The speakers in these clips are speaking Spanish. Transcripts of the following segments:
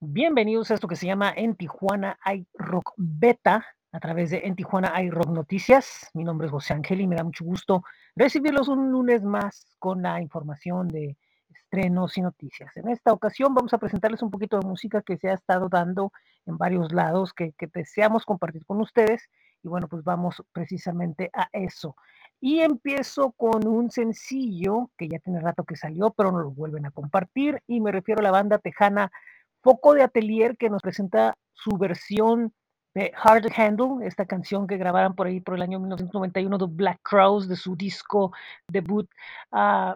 Bienvenidos a esto que se llama En Tijuana hay Rock Beta, a través de En Tijuana hay Rock Noticias. Mi nombre es José Ángel y me da mucho gusto recibirlos un lunes más con la información de estrenos y noticias. En esta ocasión vamos a presentarles un poquito de música que se ha estado dando en varios lados que, deseamos compartir con ustedes y bueno, pues vamos precisamente a eso. Y empiezo con un sencillo que ya tiene rato que salió, pero no lo vuelven a compartir y me refiero a la banda tejana Foco de Atelier que nos presenta su versión de Hard Handle, esta canción que grabaron por ahí por el año 1991 de Black Crowes de su disco debut uh,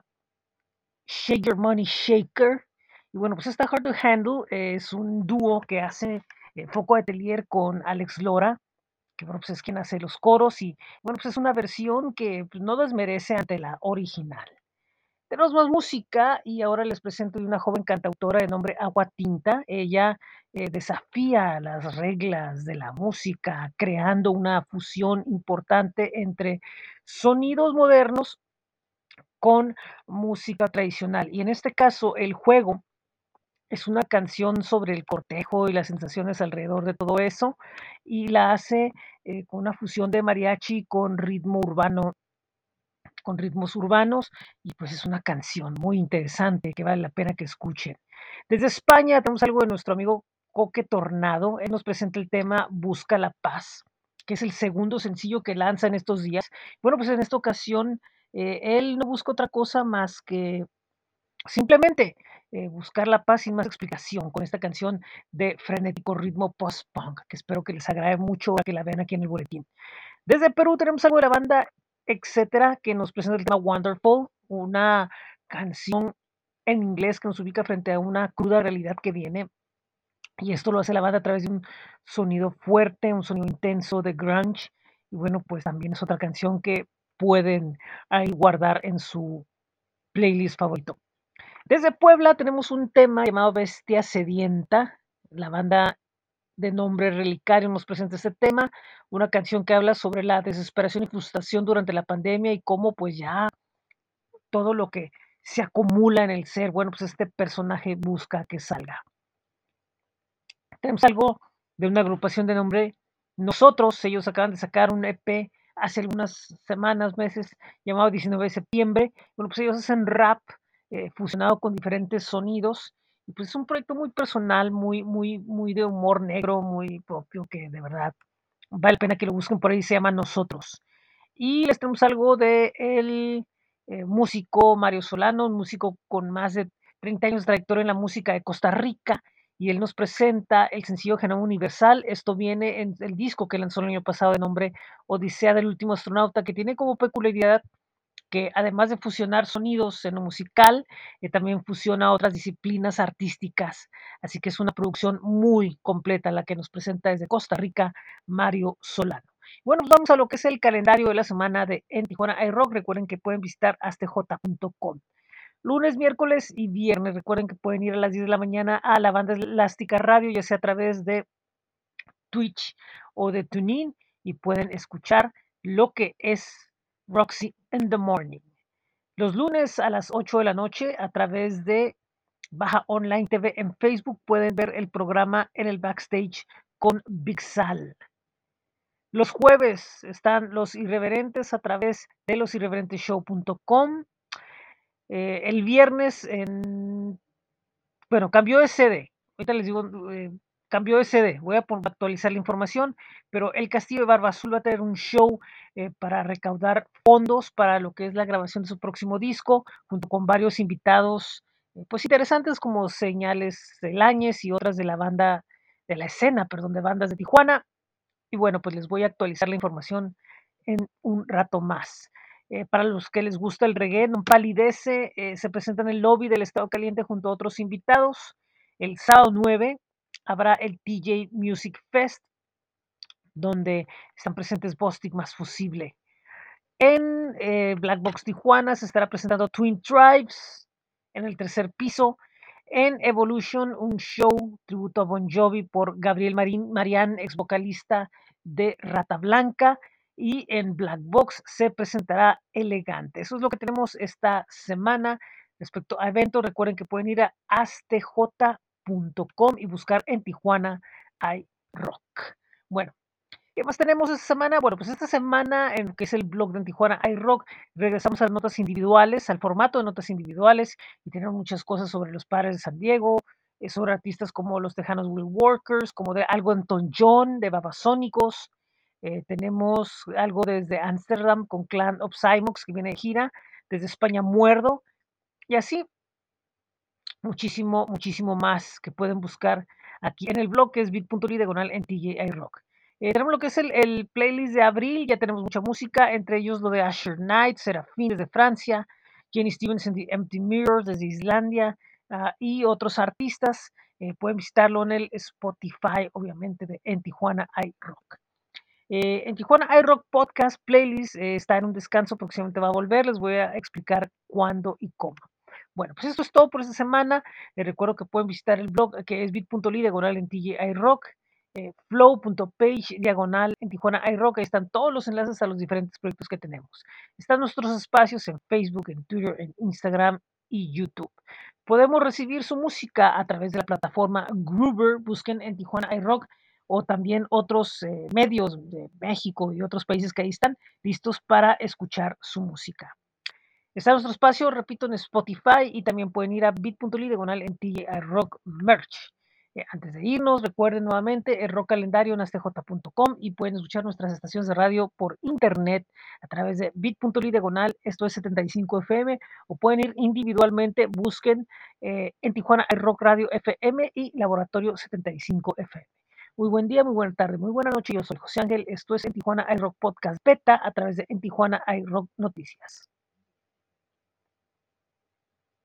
Shake Your Money Shaker. Y bueno, pues esta Hard Handle es un dúo que hace eh, Foco de Atelier con Alex Lora, que bueno, pues es quien hace los coros y bueno, pues es una versión que pues, no desmerece ante la original. Tenemos más música y ahora les presento una joven cantautora de nombre Agua Tinta. Ella eh, desafía las reglas de la música, creando una fusión importante entre sonidos modernos con música tradicional. Y en este caso, el juego es una canción sobre el cortejo y las sensaciones alrededor de todo eso, y la hace eh, con una fusión de mariachi con ritmo urbano con ritmos urbanos y pues es una canción muy interesante que vale la pena que escuchen. Desde España tenemos algo de nuestro amigo Coque Tornado. Él nos presenta el tema Busca la Paz, que es el segundo sencillo que lanza en estos días. Bueno, pues en esta ocasión eh, él no busca otra cosa más que simplemente eh, buscar la paz sin más explicación con esta canción de frenético ritmo post-punk, que espero que les agrade mucho que la vean aquí en el boletín. Desde Perú tenemos algo de la banda etcétera, que nos presenta el tema Wonderful, una canción en inglés que nos ubica frente a una cruda realidad que viene. Y esto lo hace la banda a través de un sonido fuerte, un sonido intenso de grunge. Y bueno, pues también es otra canción que pueden ahí guardar en su playlist favorito. Desde Puebla tenemos un tema llamado Bestia Sedienta. La banda de nombre Relicario nos presenta este tema, una canción que habla sobre la desesperación y frustración durante la pandemia y cómo pues ya todo lo que se acumula en el ser, bueno, pues este personaje busca que salga. Tenemos algo de una agrupación de nombre Nosotros, ellos acaban de sacar un EP hace algunas semanas, meses, llamado 19 de septiembre. Bueno, pues ellos hacen rap eh, fusionado con diferentes sonidos pues es un proyecto muy personal, muy, muy, muy de humor negro, muy propio, que de verdad vale la pena que lo busquen por ahí, se llama Nosotros. Y les tenemos algo de el eh, músico Mario Solano, un músico con más de 30 años de trayectoria en la música de Costa Rica, y él nos presenta el sencillo Genoma Universal. Esto viene en el disco que lanzó el año pasado de nombre Odisea del último astronauta, que tiene como peculiaridad que además de fusionar sonidos en lo musical, eh, también fusiona otras disciplinas artísticas. Así que es una producción muy completa la que nos presenta desde Costa Rica Mario Solano. Bueno, pues vamos a lo que es el calendario de la semana de En Tijuana iRock. Recuerden que pueden visitar astj.com. Lunes, miércoles y viernes. Recuerden que pueden ir a las 10 de la mañana a la banda Elástica Radio, ya sea a través de Twitch o de TuneIn, y pueden escuchar lo que es Roxy in the Morning. Los lunes a las 8 de la noche a través de Baja Online TV en Facebook pueden ver el programa en el backstage con Big Sal. Los jueves están los irreverentes a través de losirreverenteshow.com. Eh, el viernes en... Bueno, cambió de sede. Ahorita les digo, eh, cambió de sede. Voy a actualizar la información, pero el Castillo de Barba Azul va a tener un show eh, para recaudar fondos para lo que es la grabación de su próximo disco, junto con varios invitados, eh, pues interesantes como Señales del Áñez y otras de la banda, de la escena, perdón, de bandas de Tijuana. Y bueno, pues les voy a actualizar la información en un rato más. Eh, para los que les gusta el reggae, non palidece, se presenta en el lobby del Estado Caliente junto a otros invitados. El sábado 9 habrá el TJ Music Fest, donde están presentes Bostic más Fusible. En eh, Black Box Tijuana se estará presentando Twin Tribes en el tercer piso. En Evolution, un show tributo a Bon Jovi por Gabriel Marín, ex vocalista de Rata Blanca. Y en Black Box se presentará Elegante. Eso es lo que tenemos esta semana. Respecto a eventos, recuerden que pueden ir a astj.com y buscar en Tijuana hay rock. Bueno, ¿Qué más tenemos esta semana? Bueno, pues esta semana, en que es el blog de en Tijuana iRock, regresamos a las notas individuales, al formato de notas individuales, y tenemos muchas cosas sobre los padres de San Diego, eh, sobre artistas como los Tejanos Will Workers, como de algo Anton John, de Babasónicos. Eh, tenemos algo desde Ámsterdam con Clan of Cymox, que viene de gira, desde España Muerdo, y así muchísimo, muchísimo más que pueden buscar aquí en el blog que es bit.ly diagonal en TJ iRock. Eh, tenemos lo que es el, el, playlist de abril, ya tenemos mucha música, entre ellos lo de Asher Knight, Serafín desde Francia, Jenny Stevens and the Empty Mirrors desde Islandia uh, y otros artistas. Eh, pueden visitarlo en el Spotify, obviamente, de En Tijuana iRock. Eh, en Tijuana iRock Podcast Playlist eh, está en un descanso, próximamente va a volver, les voy a explicar cuándo y cómo. Bueno, pues esto es todo por esta semana. Les recuerdo que pueden visitar el blog que es bit.ly diagonal en TJ iRock eh, flow.page diagonal en Tijuana iRock. Ahí están todos los enlaces a los diferentes proyectos que tenemos. Están nuestros espacios en Facebook, en Twitter, en Instagram y YouTube. Podemos recibir su música a través de la plataforma Groover. Busquen en Tijuana iRock o también otros eh, medios de México y otros países que ahí están listos para escuchar su música. Está nuestro espacio, repito, en Spotify y también pueden ir a bit.ly diagonal en TJ Rock Merch. Eh, antes de irnos, recuerden nuevamente el rock calendario en astj.com y pueden escuchar nuestras estaciones de radio por internet a través de bit.ly diagonal, esto es 75 FM, o pueden ir individualmente, busquen eh, en Tijuana el Rock Radio FM y Laboratorio 75 FM. Muy buen día, muy buena tarde, muy buena noche. Yo soy José Ángel. Esto es en Tijuana iRock Podcast Beta a través de en Tijuana iRock Noticias.